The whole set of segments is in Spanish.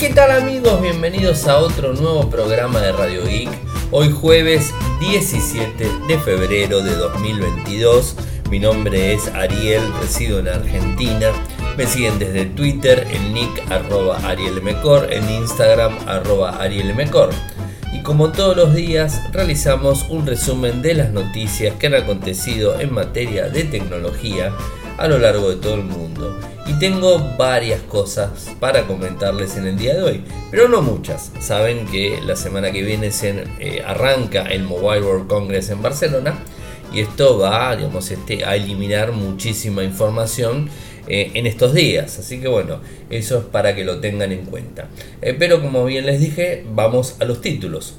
¿Qué tal amigos? Bienvenidos a otro nuevo programa de Radio Geek. Hoy jueves 17 de febrero de 2022. Mi nombre es Ariel, resido en Argentina. Me siguen desde Twitter, en nick arroba arielmecor, en Instagram arroba arielmecor. Y como todos los días realizamos un resumen de las noticias que han acontecido en materia de tecnología a lo largo de todo el mundo y tengo varias cosas para comentarles en el día de hoy, pero no muchas. Saben que la semana que viene se eh, arranca el Mobile World Congress en Barcelona y esto va digamos, este, a eliminar muchísima información eh, en estos días. Así que bueno, eso es para que lo tengan en cuenta. Eh, pero como bien les dije, vamos a los títulos.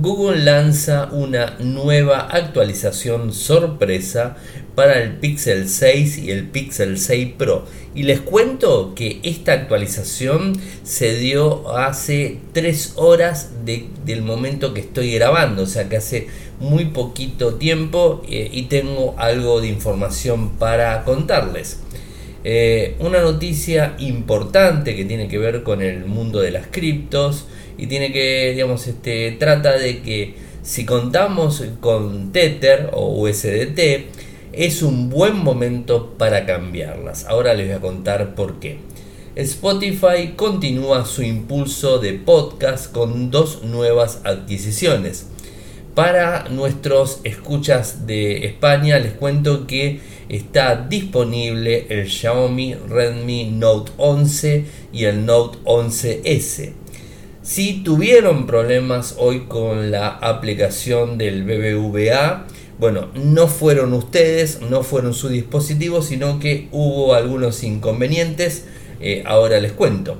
Google lanza una nueva actualización sorpresa para el Pixel 6 y el Pixel 6 Pro. Y les cuento que esta actualización se dio hace 3 horas del momento que estoy grabando, o sea que hace muy poquito tiempo eh, y tengo algo de información para contarles. Eh, una noticia importante que tiene que ver con el mundo de las criptos y tiene que, digamos, este, trata de que si contamos con Tether o USDT, es un buen momento para cambiarlas. Ahora les voy a contar por qué. Spotify continúa su impulso de podcast con dos nuevas adquisiciones. Para nuestros escuchas de España les cuento que está disponible el Xiaomi Redmi Note 11 y el Note 11S. Si tuvieron problemas hoy con la aplicación del BBVA, bueno, no fueron ustedes, no fueron su dispositivo, sino que hubo algunos inconvenientes. Eh, ahora les cuento.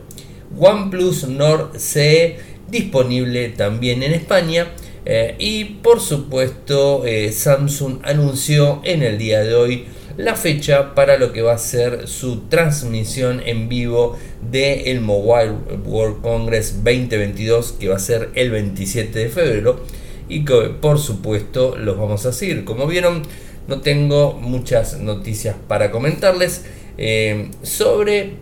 OnePlus Nord CE disponible también en España. Eh, y por supuesto eh, Samsung anunció en el día de hoy la fecha para lo que va a ser su transmisión en vivo del el Mobile World Congress 2022 que va a ser el 27 de febrero y que por supuesto los vamos a seguir. Como vieron, no tengo muchas noticias para comentarles eh, sobre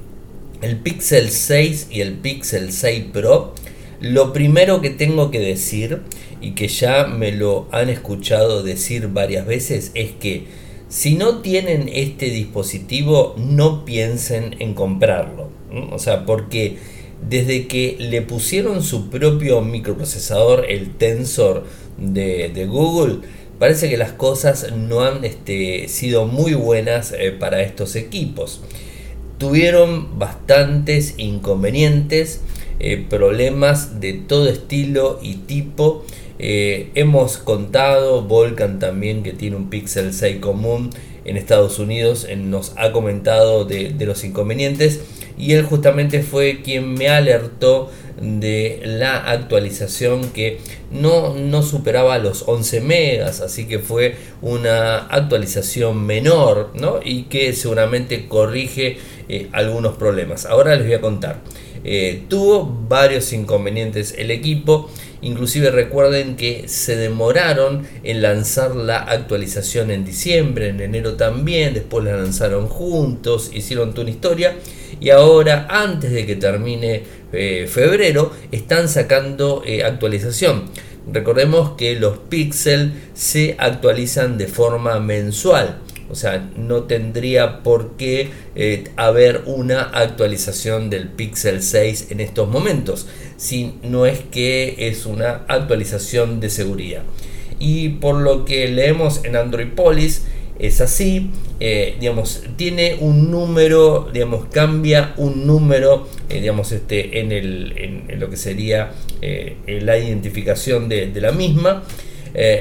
el Pixel 6 y el Pixel 6 Pro. Lo primero que tengo que decir, y que ya me lo han escuchado decir varias veces, es que si no tienen este dispositivo, no piensen en comprarlo. O sea, porque desde que le pusieron su propio microprocesador, el Tensor de, Google, parece que las cosas no han este, sido muy buenas eh, para estos equipos. Tuvieron bastantes inconvenientes, eh, problemas de todo estilo y tipo. Eh, hemos contado, Volcan también que tiene un Pixel 6 común en Estados Unidos, nos ha comentado de los inconvenientes y él justamente fue quien me alertó de la actualización que no, no superaba los 11 megas, así que fue una actualización menor ¿no? y que seguramente corrige eh, algunos problemas. Ahora les voy a contar. Eh, tuvo varios inconvenientes el equipo, inclusive recuerden que se demoraron en lanzar la actualización en diciembre, en enero también, después la lanzaron juntos, hicieron toda una historia y ahora antes de que termine eh, febrero están sacando eh, actualización. Recordemos que los píxeles se actualizan de forma mensual. O sea, no tendría por qué eh, haber una actualización del Pixel 6 en estos momentos, si no es que es una actualización de seguridad. Y por lo que leemos en Android Police, es así, eh, digamos, tiene un número, digamos, cambia un número, eh, digamos, este, en, el, en, lo que sería la identificación de, la misma.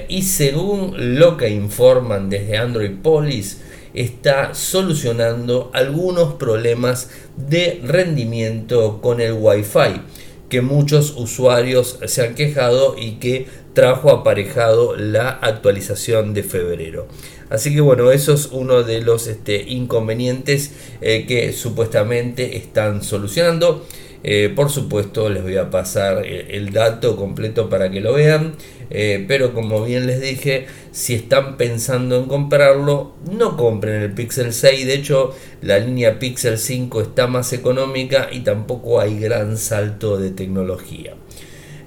Y según lo que informan desde Android Police, está solucionando algunos problemas de rendimiento con el Wi-Fi que muchos usuarios se han quejado y que trajo aparejado la actualización de febrero. Así que bueno, eso es uno de los este, inconvenientes eh, que supuestamente están solucionando. Eh, por supuesto les voy a pasar el, dato completo para que lo vean. Eh, pero como bien les dije, si están pensando en comprarlo, no compren el Pixel 6. De hecho, la línea Pixel 5 está más económica y tampoco hay gran salto de tecnología.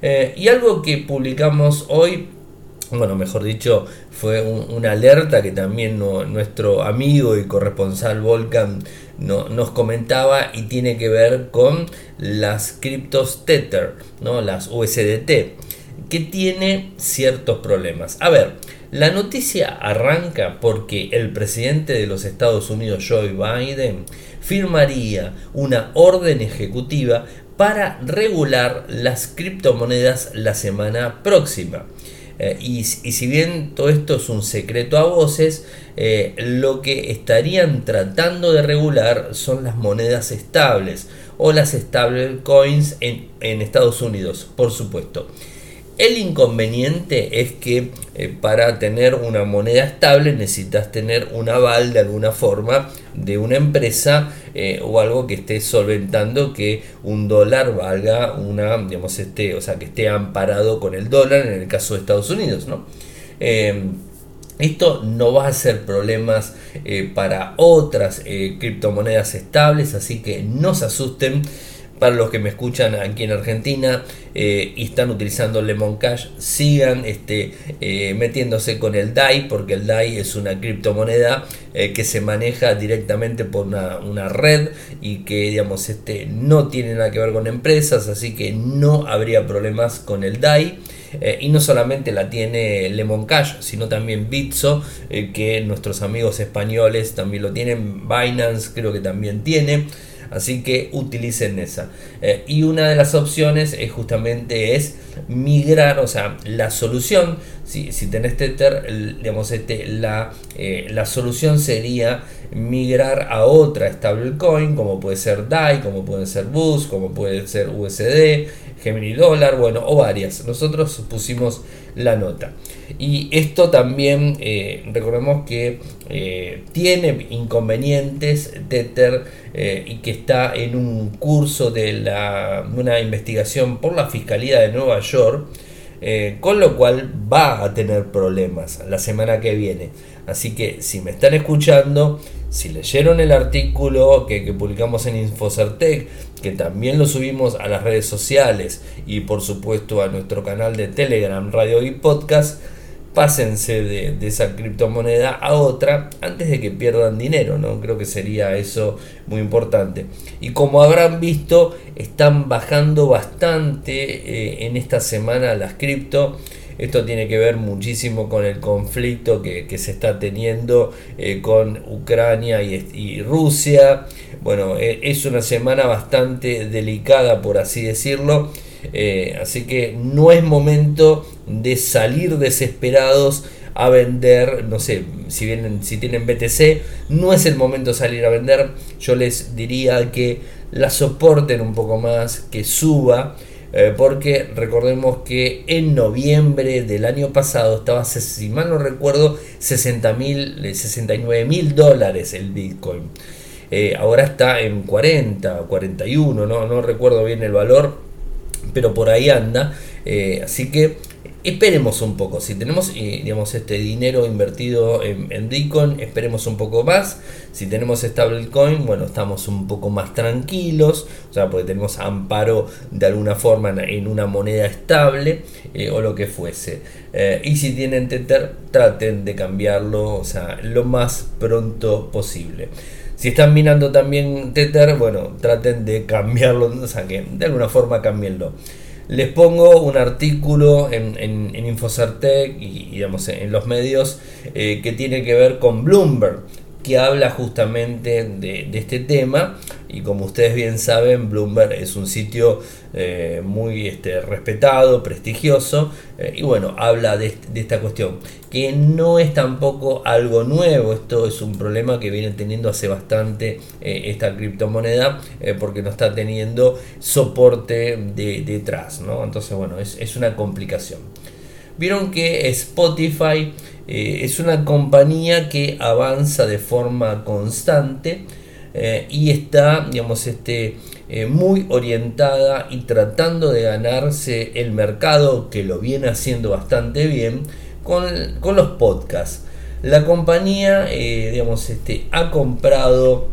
Eh, y algo que publicamos hoy bueno, mejor dicho, fue una alerta que también nuestro amigo y corresponsal Volcan nos comentaba y tiene que ver con las criptos Tether, ¿no? las USDT, que tiene ciertos problemas. A ver, la noticia arranca porque el presidente de los Estados Unidos, Joe Biden, firmaría una orden ejecutiva para regular las criptomonedas la semana próxima. Eh, y, si bien todo esto es un secreto a voces, eh, lo que estarían tratando de regular son las monedas estables o las stablecoins en, en Estados Unidos, por supuesto. El inconveniente es que eh, para tener una moneda estable necesitas tener un aval de alguna forma de una empresa eh, o algo que esté solventando que un dólar valga una, digamos, este, o sea, que esté amparado con el dólar en el caso de Estados Unidos, ¿no? Eh, esto no va a ser problemas para otras criptomonedas estables, así que no se asusten para los que me escuchan aquí en Argentina eh, y están utilizando Lemon Cash, sigan este, eh, metiéndose con el DAI, porque el DAI es una criptomoneda eh, que se maneja directamente por una, red y que digamos, este, no tiene nada que ver con empresas, así que no habría problemas con el DAI. y no solamente la tiene Lemon Cash, sino también Bitso, que nuestros amigos españoles también lo tienen, Binance creo que también tiene. Así que utilicen esa. Eh, y una de las opciones es justamente es migrar, o sea, la solución, si, si tenés Tether, digamos, este, la, eh, la solución sería migrar a otra stablecoin, como puede ser DAI, como puede ser BUS, como puede ser USD, Gemini Dollar, bueno, o varias. Nosotros pusimos la nota. Y esto también, eh, recordemos que eh, tiene inconvenientes Tether eh, y que está en un curso de la, una investigación por la Fiscalía de Nueva York, con lo cual va a tener problemas la semana que viene. Así que si me están escuchando, si leyeron el artículo que, publicamos en Infocertec, que también lo subimos a las redes sociales y por supuesto a nuestro canal de Telegram, Radio y Podcast, pásense de, esa criptomoneda a otra antes de que pierdan dinero, ¿no? Creo que sería eso muy importante. Y como habrán visto, están bajando bastante eh, en esta semana las cripto. Esto tiene que ver muchísimo con el conflicto que, se está teniendo eh, con Ucrania y, Rusia. Bueno, eh, es una semana bastante delicada, por así decirlo. Eh, así que no es momento de salir desesperados a vender, no sé, si vienen, si tienen BTC, no es el momento de salir a vender. Yo les diría que la soporten un poco más, que suba eh, porque recordemos que en noviembre del año pasado estaba, si mal no recuerdo, 60 69 mil dólares el Bitcoin. Eh, ahora está en 40, 41, no, recuerdo bien el valor, pero por ahí anda. Eh, así que esperemos un poco. Si tenemos eh, digamos, este dinero invertido en, en Bitcoin, esperemos un poco más. Si tenemos stablecoin, bueno, estamos un poco más tranquilos, o sea, porque tenemos amparo de alguna forma en una moneda estable o lo que fuese. Y si tienen Tether, traten de cambiarlo, o sea, lo más pronto posible. Si están minando también Tether, bueno, traten de cambiarlo, o sea, que de alguna forma cambienlo. Les pongo un artículo en, en, Infocertec y, digamos, en los medios eh, que tiene que ver con Bloomberg que habla justamente de, este tema y como ustedes bien saben Bloomberg es un sitio eh, muy este, respetado, prestigioso eh, y bueno, habla de, esta cuestión que no es tampoco algo nuevo, esto es un problema que viene teniendo hace bastante eh, esta criptomoneda porque no está teniendo soporte de, detrás, ¿no? entonces bueno, es, es una complicación. Vieron que Spotify eh, es una compañía que avanza de forma constante. eh, y está, digamos, este, eh, muy orientada y tratando de ganarse el mercado que lo viene haciendo bastante bien con, los podcasts. La compañía, digamos, este, ha comprado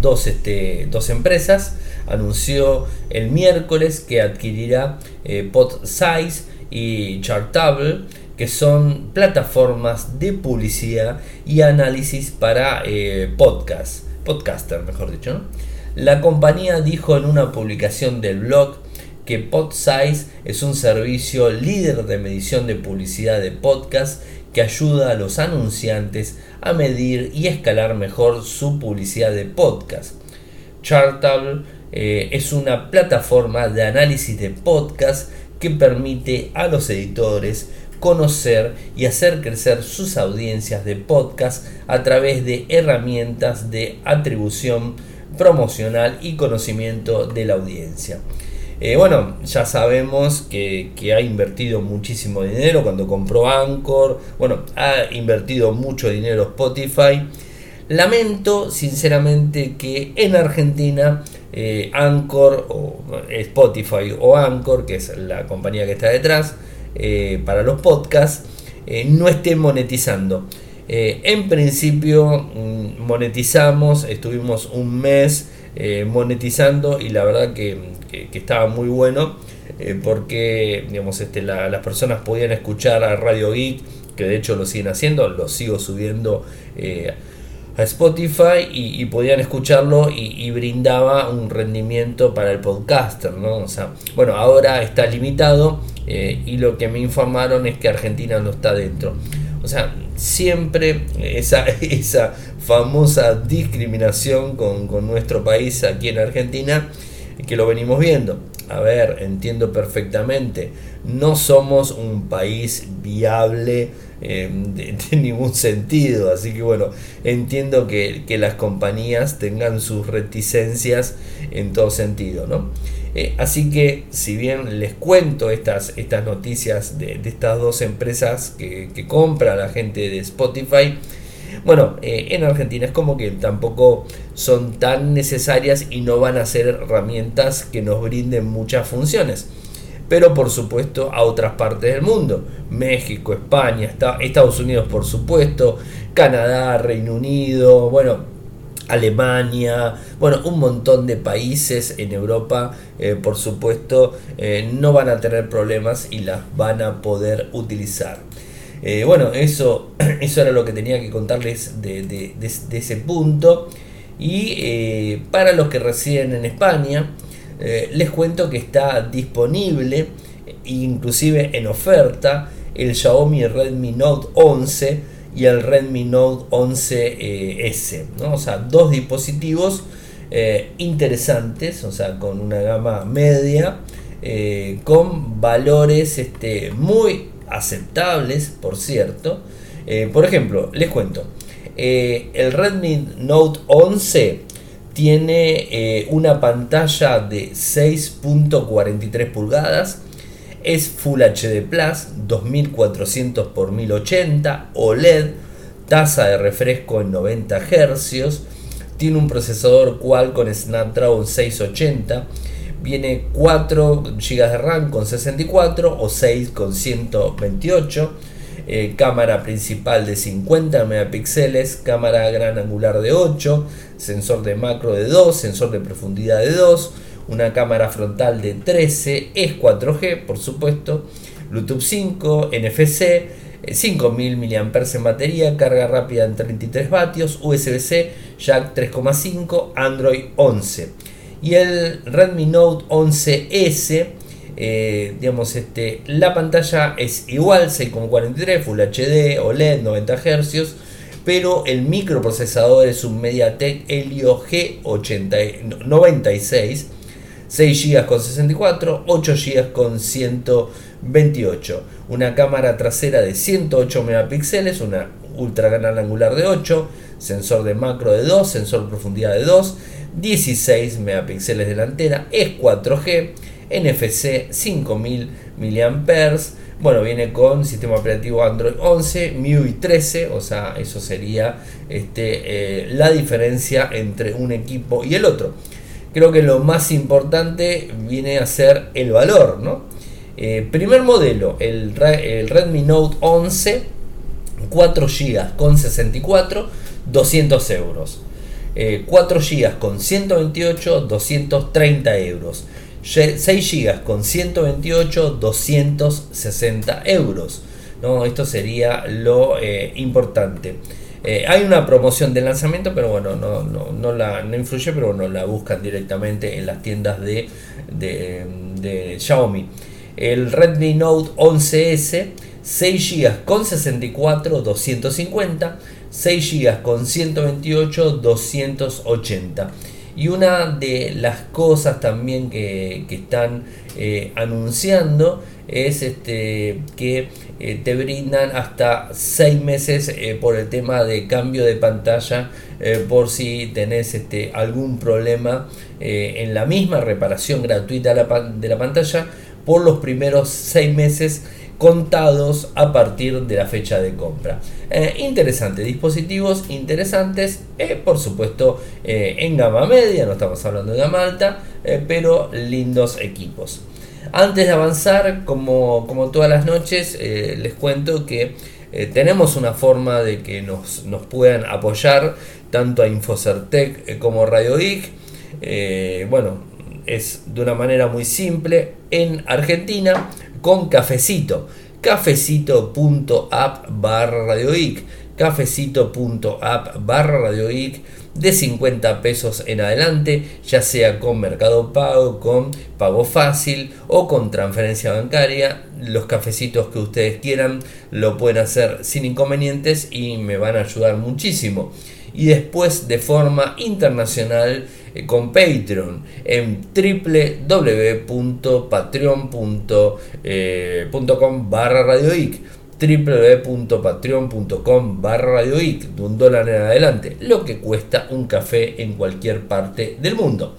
dos, este, dos empresas. Anunció el miércoles que adquirirá PodSize y Chartable que son plataformas de publicidad y análisis para eh, podcast, podcaster, mejor dicho. La compañía dijo en una publicación del blog que PodSize es un servicio líder de medición de publicidad de podcast que ayuda a los anunciantes a medir y escalar mejor su publicidad de podcast. Chartable eh, es una plataforma de análisis de podcast que permite a los editores conocer y hacer crecer sus audiencias de podcast a través de herramientas de atribución promocional y conocimiento de la audiencia. Eh, bueno, ya sabemos que, ha invertido muchísimo dinero cuando compró Anchor, bueno, ha invertido mucho dinero Spotify. Lamento sinceramente que en Argentina eh, Anchor o Spotify o Anchor, que es la compañía que está detrás, eh, para los podcasts eh, no esté monetizando. Eh, en principio mm, monetizamos, estuvimos un mes monetizando y la verdad que, estaba muy bueno porque digamos, este, las personas podían escuchar a Radio Geek, que de hecho lo siguen haciendo, lo sigo subiendo a Spotify y, podían escucharlo y, brindaba un rendimiento para el podcaster, ¿no? O sea, bueno, ahora está limitado eh, y lo que me informaron es que Argentina no está dentro. O sea, siempre esa, esa famosa discriminación con, con nuestro país aquí en Argentina, que lo venimos viendo. A ver, entiendo perfectamente, no somos un país viable eh, de, ningún sentido. Así que bueno, entiendo que, las compañías tengan sus reticencias en todo sentido. ¿no? Eh, así que si bien les cuento estas, estas noticias de, estas dos empresas que, compra la gente de Spotify, bueno, eh, en Argentina es como que tampoco son tan necesarias y no van a ser herramientas que nos brinden muchas funciones pero por supuesto a otras partes del mundo. México, España, Estados Unidos por supuesto, Canadá, Reino Unido, bueno, Alemania, bueno, un montón de países en Europa, eh, por supuesto, eh, no van a tener problemas y las van a poder utilizar. Eh, bueno, eso, eso era lo que tenía que contarles de ese punto. Y para los que residen en España, eh, les cuento que está disponible, inclusive en oferta, el Xiaomi Redmi Note 11 y el Redmi Note 11S. Eh, o sea, dos dispositivos eh, interesantes, o sea, con una gama media, con valores este, muy aceptables, por cierto. por ejemplo, les cuento, el Redmi Note 11 tiene eh, una pantalla de 6.43 pulgadas. Es Full HD Plus 2400 x 1080 OLED, tasa de refresco en 90 Hz. Tiene un procesador Qualcomm Snapdragon 680. Viene 4 GB de RAM con 64 o 6 con 128 eh, cámara principal de 50 megapíxeles, cámara gran angular de 8, sensor de macro de 2, sensor de profundidad de 2, una cámara frontal de 13, es 4G por supuesto, Bluetooth 5, NFC, 5000 mAh en batería, carga rápida en 33 vatios, USB-C, jack 3,5, Android 11. Y el Redmi Note 11S eh, digamos, este, la pantalla es igual, 6,43, Full HD, OLED, 90 Hz, pero el microprocesador es un MediaTek Helio G96, 6 GB con 64, 8 GB con 128, una cámara trasera de 108 megapíxeles, una ultra gran angular de 8, sensor de macro de 2, sensor profundidad de 2, 16 megapíxeles delantera, es 4G, NFC 5000 mAh, Bueno, viene con sistema operativo Android 11, MIUI 13, o sea, eso sería este, la diferencia entre un equipo y el otro. Creo que lo más importante viene a ser el valor, ¿no? primer modelo, el, Redmi Note 11 4 GB con 64, 200 euros. 4 GB con 128, 230 euros. 6 GB con 128, 260 euros. ¿no? Esto sería lo eh, importante. Eh, hay una promoción de lanzamiento, pero bueno, no, no, la, no influye, pero bueno, la buscan directamente en las tiendas de, de, de Xiaomi. El Redmi Note 11S 6 GB con 64, 250, 6 GB con 128, 280. Y una de las cosas también que, están eh, anunciando es este, que eh, te brindan hasta 6 meses eh, por el tema de cambio de pantalla por si tenés este, algún problema en la misma reparación gratuita de la pantalla por los primeros 6 meses contados a partir de la fecha de compra. Eh, interesante, dispositivos interesantes, eh, por supuesto eh, en gama media, no estamos hablando de gama alta, pero lindos equipos. Antes de avanzar, como, como todas las noches, les cuento que tenemos una forma de que nos, nos puedan apoyar tanto a Infocertec como Radio Geek. bueno, es de una manera muy simple. En Argentina con cafecito. Cafecito.app barra radioic. Cafecito.app barra radioic de 50 pesos en adelante, ya sea con Mercado Pago, con Pago Fácil o con transferencia bancaria. Los cafecitos que ustedes quieran lo pueden hacer sin inconvenientes y me van a ayudar muchísimo. Y después de forma internacional con Patreon en www.patreon.com eh, barra radioic www.patreon.com barra radioic de un dólar en adelante lo que cuesta un café en cualquier parte del mundo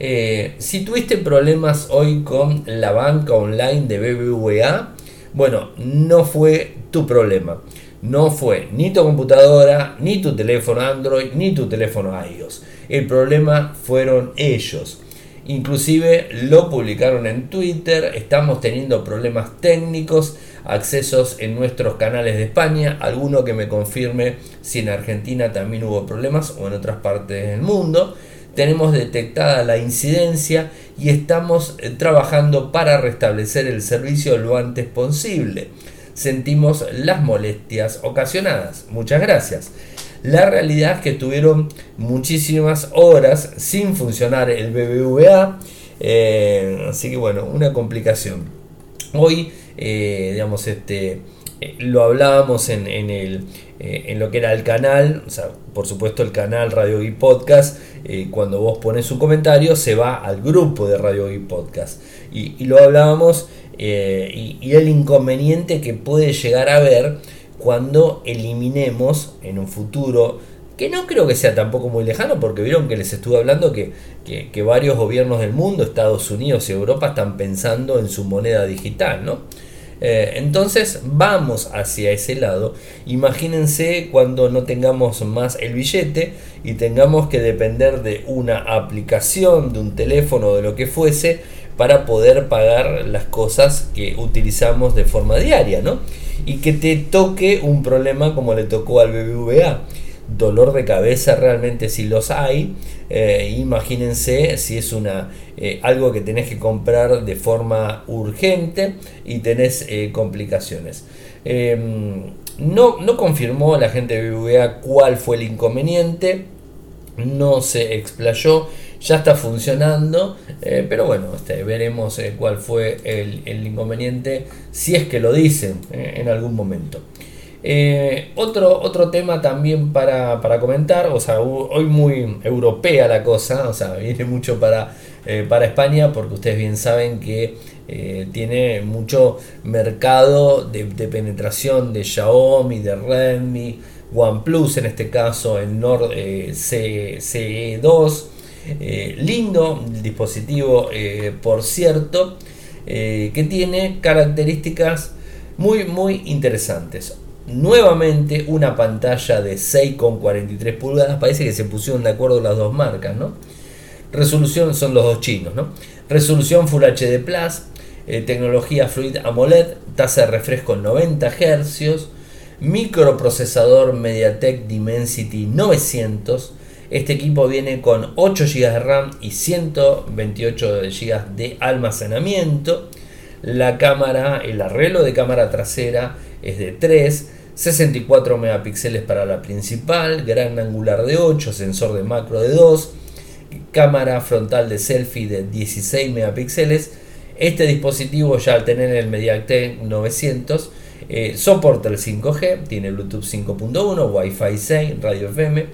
eh, si tuviste problemas hoy con la banca online de BBVA bueno no fue tu problema no fue ni tu computadora, ni tu teléfono Android, ni tu teléfono iOS. El problema fueron ellos. Inclusive lo publicaron en Twitter, estamos teniendo problemas técnicos, accesos en nuestros canales de España, alguno que me confirme si en Argentina también hubo problemas o en otras partes del mundo. Tenemos detectada la incidencia y estamos eh, trabajando para restablecer el servicio lo antes posible. Sentimos las molestias ocasionadas. Muchas gracias. La realidad es que tuvieron muchísimas horas sin funcionar el BBVA. Eh, así que bueno, una complicación. Hoy, eh, digamos, este, eh, lo hablábamos en, el, en lo que era el canal, o sea, por supuesto el canal Radio y Podcast, cuando vos pones un comentario se va al grupo de Radio y Podcast. Y, y lo hablábamos y, y, el inconveniente que puede llegar a haber cuando eliminemos en un futuro, que no creo que sea tampoco muy lejano, porque vieron que les estuve hablando que, varios gobiernos del mundo, Estados Unidos y Europa, están pensando en su moneda digital, ¿no? Eh, entonces vamos hacia ese lado. Imagínense cuando no tengamos más el billete y tengamos que depender de una aplicación, de un teléfono, de lo que fuese, para poder pagar las cosas que utilizamos de forma diaria, ¿no? Y que te toque un problema como le tocó al BBVA. Dolor de cabeza realmente si los hay. Eh, imagínense si es una eh, algo que tenés que comprar de forma urgente y tenés eh, complicaciones. Em, no, no confirmó la gente de BBVA cuál fue el inconveniente, no se explayó ya está funcionando, eh, pero bueno, este, veremos eh, cuál fue el, inconveniente, si es que lo dicen eh, en algún momento. otro, otro tema también para, comentar, o sea, hoy muy europea la cosa, o sea, viene mucho para, para España, porque ustedes bien saben que tiene mucho mercado de, penetración de Xiaomi, de Redmi, OnePlus en este caso, el Nord CE2, eh, lindo dispositivo, eh, por cierto, eh, que tiene características muy muy interesantes. Nuevamente una pantalla de 6,43 pulgadas, parece que se pusieron de acuerdo las dos marcas, ¿no? Resolución son los dos chinos, ¿no? Resolución Full HD Plus, tecnología Fluid AMOLED, tasa de refresco 90 Hz, microprocesador MediaTek Dimensity 900. Este equipo viene con 8 GB de RAM y 128 GB de almacenamiento. La cámara, el arreglo de cámara trasera es de 3, 64 megapíxeles para la principal, gran angular de 8, sensor de macro de 2, cámara frontal de selfie de 16 megapíxeles. Este dispositivo ya al tener el MediaTek 900 eh, soporta el 5G, tiene Bluetooth 5.1, Wi-Fi 6, radio FM,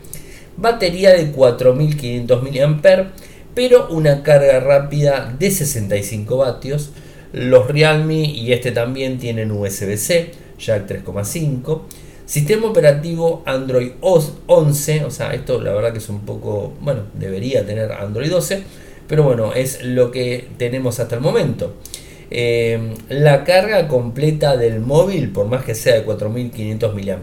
batería de 4500 mAh, pero una carga rápida de 65 vatios. Los Realme y este también tienen USB-C, jack 3.5. Sistema operativo Android 11, o sea, esto la verdad que es un poco, bueno, debería tener Android 12, pero bueno, es lo que tenemos hasta el momento. Eh, la carga completa del móvil, por más que sea de 4500 mAh,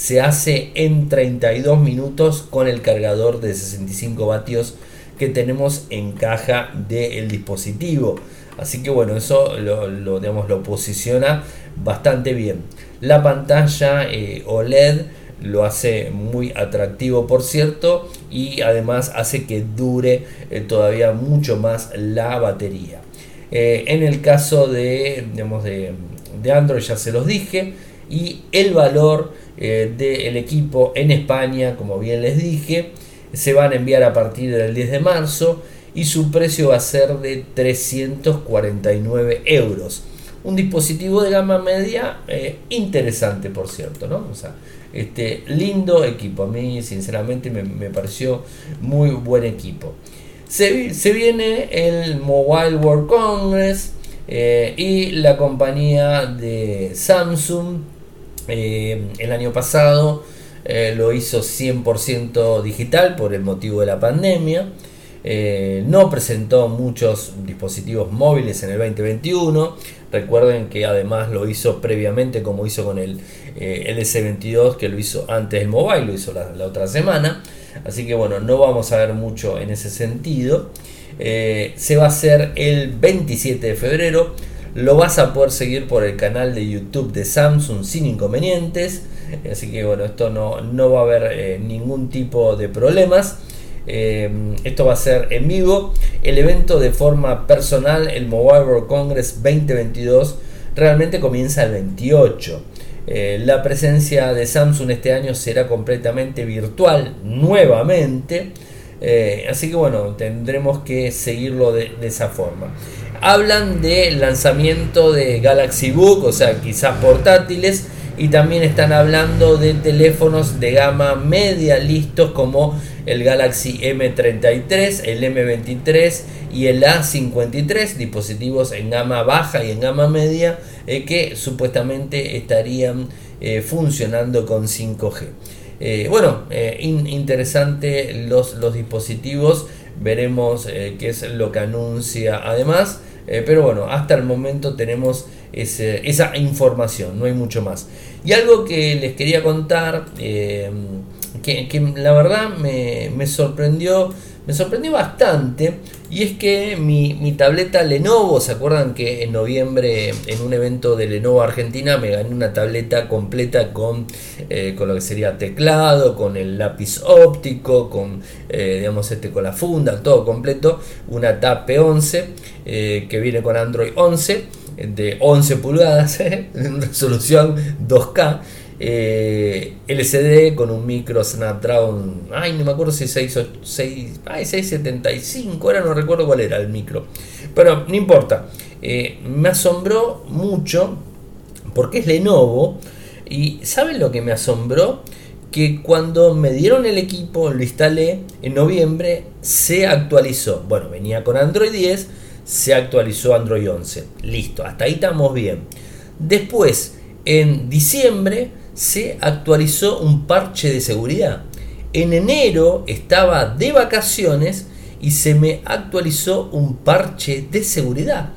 se hace en 32 minutos con el cargador de 65 vatios que tenemos en caja del dispositivo. Así que bueno, eso lo, digamos, lo posiciona bastante bien. La pantalla eh, OLED lo hace muy atractivo por cierto y además hace que dure eh, todavía mucho más la batería. Eh, en el caso de, de, Android ya se los dije. Y el valor eh, del equipo en España, como bien les dije, se van a enviar a partir del 10 de marzo y su precio va a ser de 349 euros. Un dispositivo de gama media eh, interesante, por cierto, ¿no? O sea, este lindo equipo. A mí, sinceramente, me, pareció muy buen equipo. Se, viene el Mobile World Congress eh, y la compañía de Samsung eh, el año pasado eh, lo hizo 100% digital por el motivo de la pandemia. no presentó muchos dispositivos móviles en el 2021. Recuerden que además lo hizo previamente como hizo con el LS22 que lo hizo antes del mobile, lo hizo la otra semana. Así que bueno, no vamos a ver mucho en ese sentido. Eh, se va a hacer el 27 de febrero. Lo vas a poder seguir por el canal de YouTube de Samsung sin inconvenientes. Así que bueno, esto no, no va a haber eh, ningún tipo de problemas. Eh, esto va a ser en vivo. El evento de forma personal, el Mobile World Congress 2022, realmente comienza el 28. Eh, la presencia de Samsung este año será completamente virtual nuevamente. Eh, así que bueno, tendremos que seguirlo de, esa forma. Hablan del lanzamiento de Galaxy Book, o sea, quizás portátiles. Y también están hablando de teléfonos de gama media listos como el Galaxy M33, el M23 y el A53, dispositivos en gama baja y en gama media eh, que supuestamente estarían eh, funcionando con 5G. Eh, bueno, interesante los, los, dispositivos, veremos qué es lo que anuncia además, pero bueno, hasta el momento tenemos esa información, no hay mucho más. Y algo que les quería contar, que, la verdad me, me sorprendió me sorprendió bastante y es que mi, tableta Lenovo, ¿se acuerdan que en noviembre en un evento de Lenovo Argentina me gané una tableta completa con, eh, con lo que sería teclado, con el lápiz óptico, con, eh, digamos, este, con la funda, todo completo, una TAP P11 eh, que viene con Android 11 de 11 pulgadas, en resolución 2K eh, LCD con un micro Snapdragon, ay, no me acuerdo si 675, ahora no recuerdo cuál era el micro, pero no importa. Eh, me asombró mucho porque es Lenovo y ¿saben lo que me asombró? Que cuando me dieron el equipo, lo instalé en noviembre, se actualizó. Bueno, venía con Android 10, se actualizó Android 11. Listo, hasta ahí estamos bien. Después, en diciembre, se actualizó un parche de seguridad. En enero estaba de vacaciones y se me actualizó un parche de seguridad.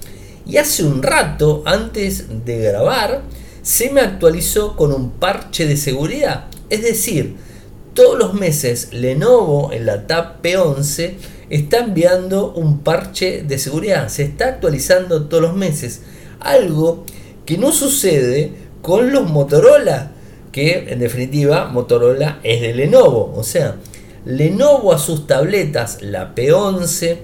Y hace un rato, antes de grabar, se me actualizó con un parche de seguridad. Es decir, todos los meses Lenovo en la Tab P11 está enviando un parche de seguridad. Se está actualizando todos los meses. Algo que no sucede con los Motorola. Que en definitiva Motorola es de Lenovo. O sea, Lenovo a sus tabletas, la P11,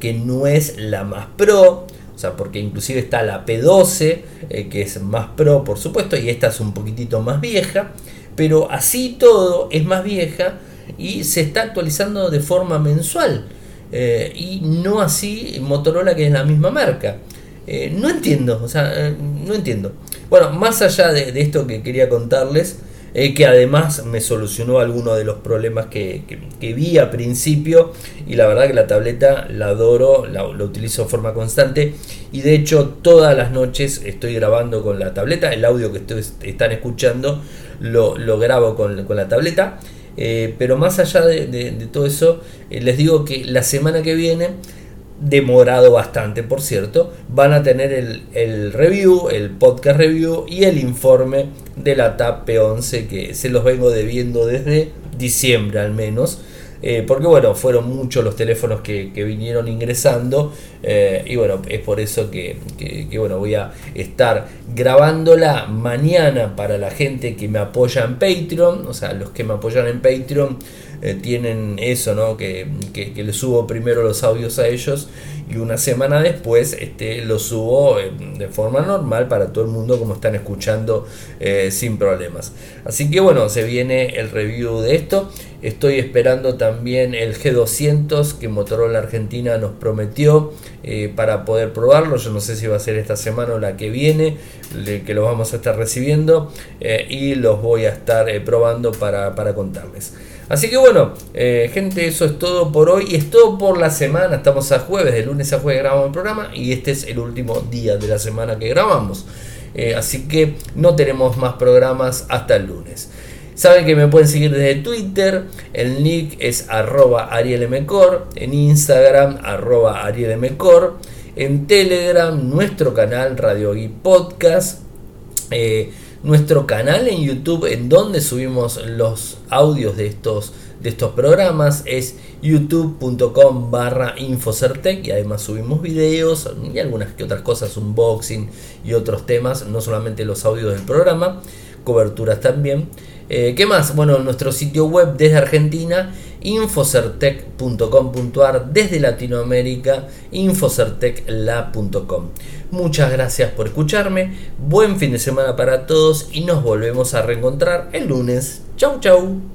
que no es la más pro, o sea, porque inclusive está la P12, eh, que es más pro, por supuesto, y esta es un poquitito más vieja, pero así todo es más vieja y se está actualizando de forma mensual. Eh, y no así Motorola, que es la misma marca. Eh, no entiendo, o sea, no entiendo. Bueno, más allá de esto que quería contarles, eh, que además me solucionó algunos de los problemas que, vi a principio y la verdad que la tableta la adoro, la, utilizo de forma constante y de hecho todas las noches estoy grabando con la tableta, el audio que están escuchando lo, grabo con, la tableta. Eh, pero más allá de, todo eso, eh, les digo que la semana que viene demorado bastante, por cierto, van a tener el, review, el podcast review y el informe de la TAP P11 que se los vengo debiendo desde diciembre al menos. Eh, porque bueno, fueron muchos los teléfonos que, vinieron ingresando eh, y bueno, es por eso que, bueno, voy a estar grabándola mañana para la gente que me apoya en Patreon, o sea, los que me apoyan en Patreon eh, tienen eso, ¿no? Que, que, que, les subo primero los audios a ellos y una semana después este, los subo de forma normal para todo el mundo como están escuchando sin problemas. Así que bueno, se viene el review de esto. Estoy esperando también el G200 que Motorola Argentina nos prometió eh, para poder probarlo. Yo no sé si va a ser esta semana o la que viene, que lo vamos a estar recibiendo y los voy a estar probando para, para contarles. Así que bueno, eh, gente, eso es todo por hoy y es todo por la semana. Estamos a jueves, de lunes a jueves grabamos el programa y este es el último día de la semana que grabamos. Eh, así que no tenemos más programas hasta el lunes. Saben que me pueden seguir desde Twitter, el nick es arroba arielmcor, en Instagram arroba arielmcor, en Telegram nuestro canal Radio y Podcast. Eh, nuestro canal en YouTube en donde subimos los audios de estos, de estos programas es youtube.com barra infocertec y además subimos videos y algunas que otras cosas, unboxing y otros temas, no solamente los audios del programa, coberturas también. Eh, ¿Qué más? Bueno, nuestro sitio web desde Argentina, infocertec.com.ar, desde Latinoamérica, infocertecla.com. Muchas gracias por escucharme, buen fin de semana para todos y nos volvemos a reencontrar el lunes. Chau chau.